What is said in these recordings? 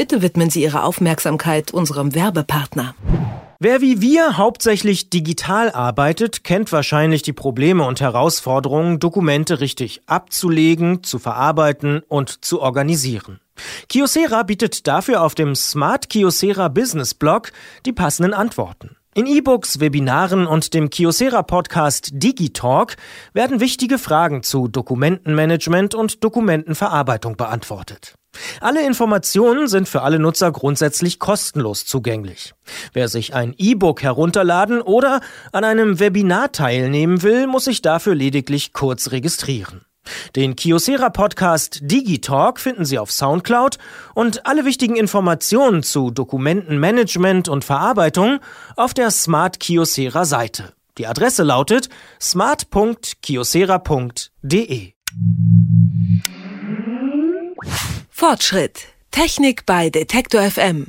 Bitte widmen Sie Ihre Aufmerksamkeit unserem Werbepartner. Wer wie wir hauptsächlich digital arbeitet, kennt wahrscheinlich die Probleme und Herausforderungen, Dokumente richtig abzulegen, zu verarbeiten und zu organisieren. Kiosera bietet dafür auf dem Smart Kiosera Business Blog die passenden Antworten. In E-Books, Webinaren und dem Kiosera Podcast Digitalk werden wichtige Fragen zu Dokumentenmanagement und Dokumentenverarbeitung beantwortet. Alle Informationen sind für alle Nutzer grundsätzlich kostenlos zugänglich. Wer sich ein E-Book herunterladen oder an einem Webinar teilnehmen will, muss sich dafür lediglich kurz registrieren. Den Kiosera Podcast Digitalk finden Sie auf Soundcloud und alle wichtigen Informationen zu Dokumentenmanagement und Verarbeitung auf der Smart Kiosera Seite. Die Adresse lautet smart.kiosera.de. Fortschritt. Technik bei Detektor FM.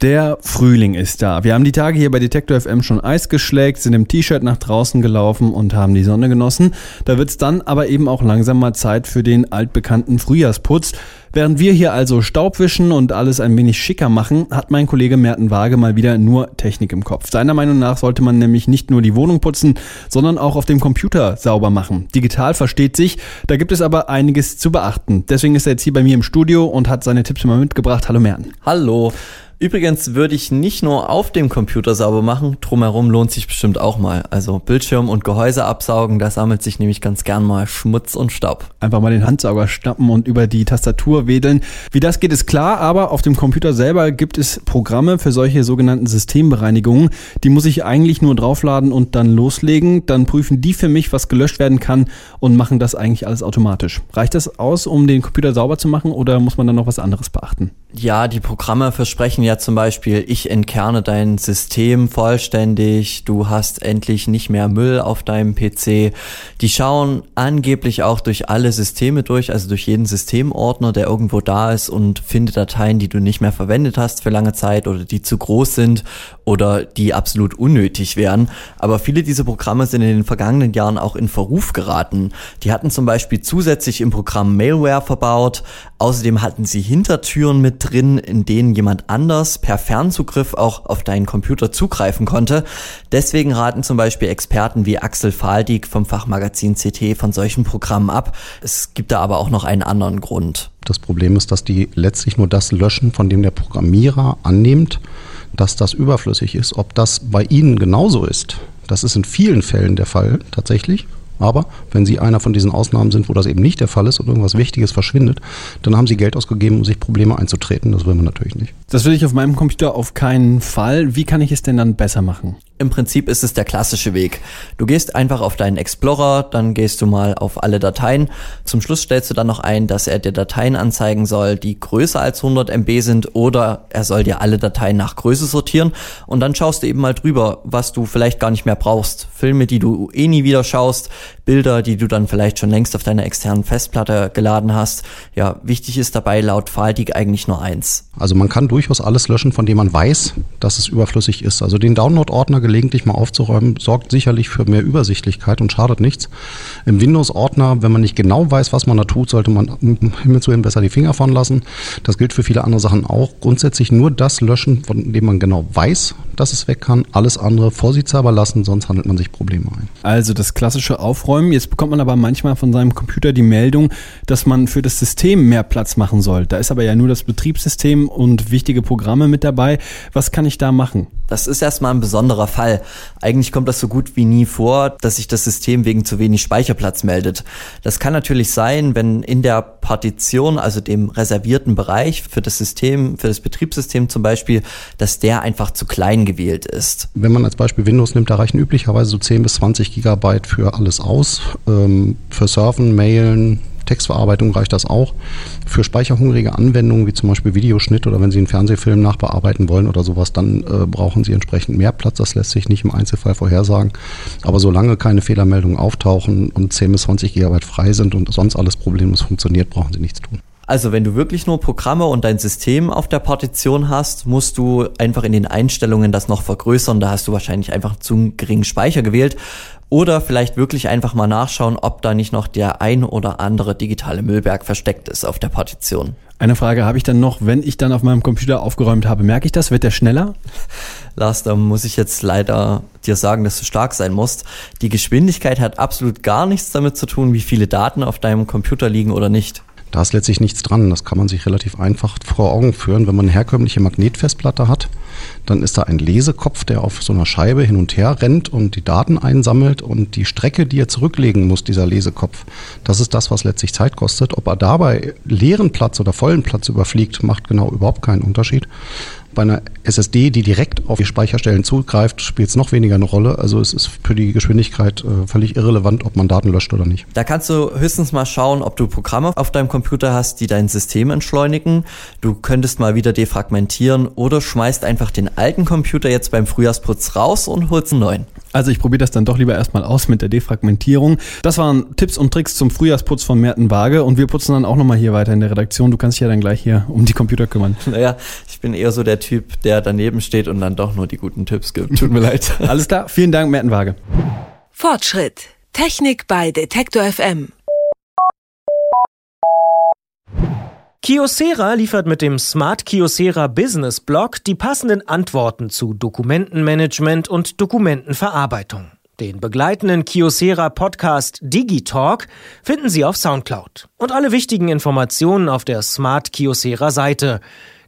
Der Frühling ist da. Wir haben die Tage hier bei Detektor FM schon Eis geschlägt, sind im T-Shirt nach draußen gelaufen und haben die Sonne genossen. Da wird's dann aber eben auch langsam mal Zeit für den altbekannten Frühjahrsputz. Während wir hier also Staub wischen und alles ein wenig schicker machen, hat mein Kollege Merten Waage mal wieder nur Technik im Kopf. Seiner Meinung nach sollte man nämlich nicht nur die Wohnung putzen, sondern auch auf dem Computer sauber machen. Digital versteht sich, da gibt es aber einiges zu beachten. Deswegen ist er jetzt hier bei mir im Studio und hat seine Tipps immer mitgebracht. Hallo Merten. Hallo. Übrigens würde ich nicht nur auf dem Computer sauber machen, drumherum lohnt sich bestimmt auch mal. Also Bildschirm und Gehäuse absaugen, da sammelt sich nämlich ganz gern mal Schmutz und Staub. Einfach mal den Handsauger schnappen und über die Tastatur wedeln. Wie das geht, ist klar, aber auf dem Computer selber gibt es Programme für solche sogenannten Systembereinigungen. Die muss ich eigentlich nur draufladen und dann loslegen. Dann prüfen die für mich, was gelöscht werden kann und machen das eigentlich alles automatisch. Reicht das aus, um den Computer sauber zu machen oder muss man dann noch was anderes beachten? Ja, die Programme versprechen ja zum Beispiel, ich entkerne dein System vollständig, du hast endlich nicht mehr Müll auf deinem PC. Die schauen angeblich auch durch alle Systeme durch, also durch jeden Systemordner, der irgendwo da ist und findet Dateien, die du nicht mehr verwendet hast für lange Zeit oder die zu groß sind oder die absolut unnötig wären. Aber viele dieser Programme sind in den vergangenen Jahren auch in Verruf geraten. Die hatten zum Beispiel zusätzlich im Programm Mailware verbaut. Außerdem hatten sie Hintertüren mit drin, in denen jemand anders per Fernzugriff auch auf deinen Computer zugreifen konnte. Deswegen raten zum Beispiel Experten wie Axel Faldig vom Fachmagazin CT von solchen Programmen ab. Es gibt da aber auch noch einen anderen Grund. Das Problem ist, dass die letztlich nur das löschen, von dem der Programmierer annimmt, dass das überflüssig ist. Ob das bei Ihnen genauso ist, das ist in vielen Fällen der Fall tatsächlich. Aber wenn Sie einer von diesen Ausnahmen sind, wo das eben nicht der Fall ist und irgendwas Wichtiges verschwindet, dann haben Sie Geld ausgegeben, um sich Probleme einzutreten. Das will man natürlich nicht. Das will ich auf meinem Computer auf keinen Fall. Wie kann ich es denn dann besser machen? Im Prinzip ist es der klassische Weg. Du gehst einfach auf deinen Explorer, dann gehst du mal auf alle Dateien. Zum Schluss stellst du dann noch ein, dass er dir Dateien anzeigen soll, die größer als 100 MB sind oder er soll dir alle Dateien nach Größe sortieren und dann schaust du eben mal drüber, was du vielleicht gar nicht mehr brauchst. Filme, die du eh nie wieder schaust, Bilder, die du dann vielleicht schon längst auf deiner externen Festplatte geladen hast. Ja, wichtig ist dabei laut Faltig eigentlich nur eins. Also man kann durchaus alles löschen, von dem man weiß, dass es überflüssig ist. Also den Download-Ordner gelegentlich mal aufzuräumen, sorgt sicherlich für mehr Übersichtlichkeit und schadet nichts. Im Windows-Ordner, wenn man nicht genau weiß, was man da tut, sollte man Himmel zu besser die Finger von lassen. Das gilt für viele andere Sachen auch. Grundsätzlich nur das löschen, von dem man genau weiß, dass es weg kann. Alles andere vorsichtshalber lassen, sonst handelt man sich Probleme ein. Also das klassische Aufräumen. Jetzt bekommt man aber manchmal von seinem Computer die Meldung, dass man für das System mehr Platz machen soll. Da ist aber ja nur das Betriebssystem und wichtige Programme mit dabei. Was kann ich da machen? Das ist erstmal ein besonderer Fall. Eigentlich kommt das so gut wie nie vor, dass sich das System wegen zu wenig Speicherplatz meldet. Das kann natürlich sein, wenn in der Partition, also dem reservierten Bereich für das System, für das Betriebssystem zum Beispiel, dass der einfach zu klein gewählt ist. Wenn man als Beispiel Windows nimmt, da reichen üblicherweise so 10 bis 20 Gigabyte für alles aus. Ähm, für Surfen, Mailen, Textverarbeitung reicht das auch. Für speicherhungrige Anwendungen wie zum Beispiel Videoschnitt oder wenn Sie einen Fernsehfilm nachbearbeiten wollen oder sowas, dann äh, brauchen Sie entsprechend mehr Platz. Das lässt sich nicht im Einzelfall vorhersagen. Aber solange keine Fehlermeldungen auftauchen und 10 bis 20 Gigabyte frei sind und sonst alles problemlos funktioniert, brauchen Sie nichts tun. Also wenn du wirklich nur Programme und dein System auf der Partition hast, musst du einfach in den Einstellungen das noch vergrößern. Da hast du wahrscheinlich einfach zu geringen Speicher gewählt. Oder vielleicht wirklich einfach mal nachschauen, ob da nicht noch der ein oder andere digitale Müllberg versteckt ist auf der Partition. Eine Frage habe ich dann noch, wenn ich dann auf meinem Computer aufgeräumt habe, merke ich das? Wird der schneller? Lars, da muss ich jetzt leider dir sagen, dass du stark sein musst. Die Geschwindigkeit hat absolut gar nichts damit zu tun, wie viele Daten auf deinem Computer liegen oder nicht. Da ist letztlich nichts dran. Das kann man sich relativ einfach vor Augen führen. Wenn man eine herkömmliche Magnetfestplatte hat, dann ist da ein Lesekopf, der auf so einer Scheibe hin und her rennt und die Daten einsammelt und die Strecke, die er zurücklegen muss, dieser Lesekopf, das ist das, was letztlich Zeit kostet. Ob er dabei leeren Platz oder vollen Platz überfliegt, macht genau überhaupt keinen Unterschied. Bei einer SSD, die direkt auf die Speicherstellen zugreift, spielt es noch weniger eine Rolle. Also es ist für die Geschwindigkeit äh, völlig irrelevant, ob man Daten löscht oder nicht. Da kannst du höchstens mal schauen, ob du Programme auf deinem Computer hast, die dein System entschleunigen. Du könntest mal wieder defragmentieren oder schmeißt einfach den alten Computer jetzt beim Frühjahrsputz raus und holst einen neuen. Also ich probiere das dann doch lieber erstmal aus mit der Defragmentierung. Das waren Tipps und Tricks zum Frühjahrsputz von Merten Waage und wir putzen dann auch nochmal hier weiter in der Redaktion. Du kannst dich ja dann gleich hier um die Computer kümmern. Naja, ich bin eher so der Typ, der daneben steht und dann doch nur die guten Tipps gibt. Tut mir leid. Alles klar, vielen Dank, Merten Waage. Fortschritt. Technik bei Detektor FM. Kyocera liefert mit dem Smart Kyocera Business Blog die passenden Antworten zu Dokumentenmanagement und Dokumentenverarbeitung. Den begleitenden Kyocera Podcast Digitalk finden Sie auf Soundcloud und alle wichtigen Informationen auf der Smart Kyocera Seite.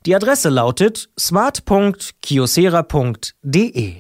Die Adresse lautet smart.kyocera.de.